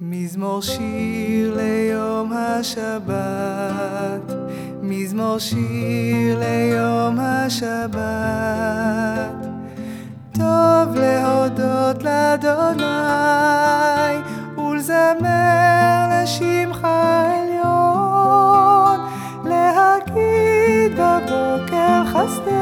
מזמור שיר ליום השבת, מזמור שיר ליום השבת. טוב להודות לאדוני ולזמר לשמך עליון, להגיד בבוקר חסדך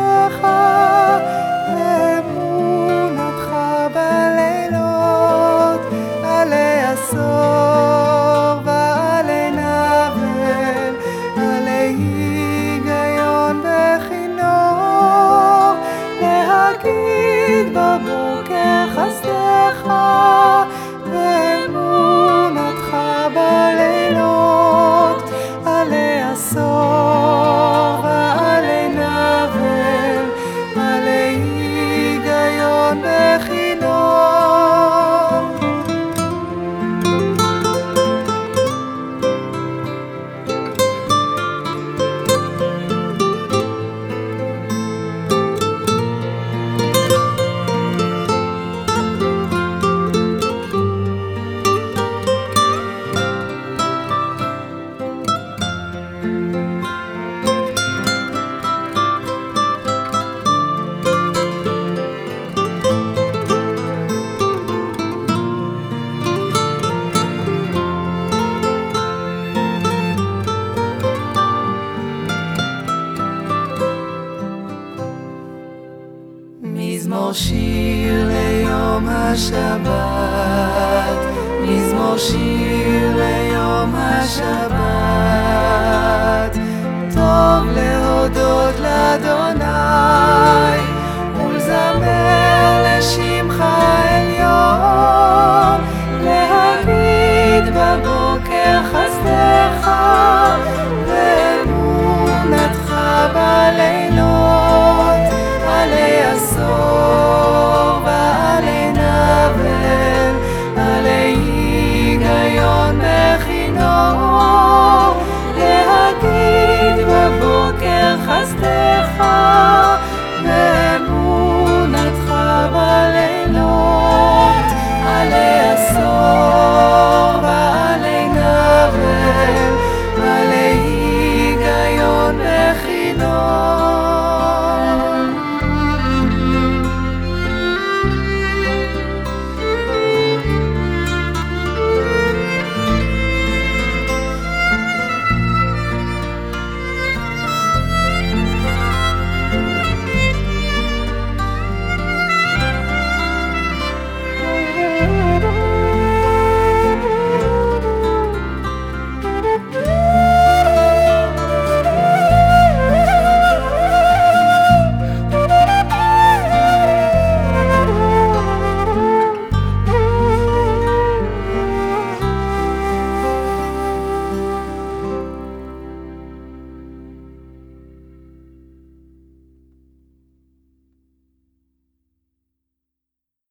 מזמור שיר ליום השבת, מזמור שיר ליום השבת,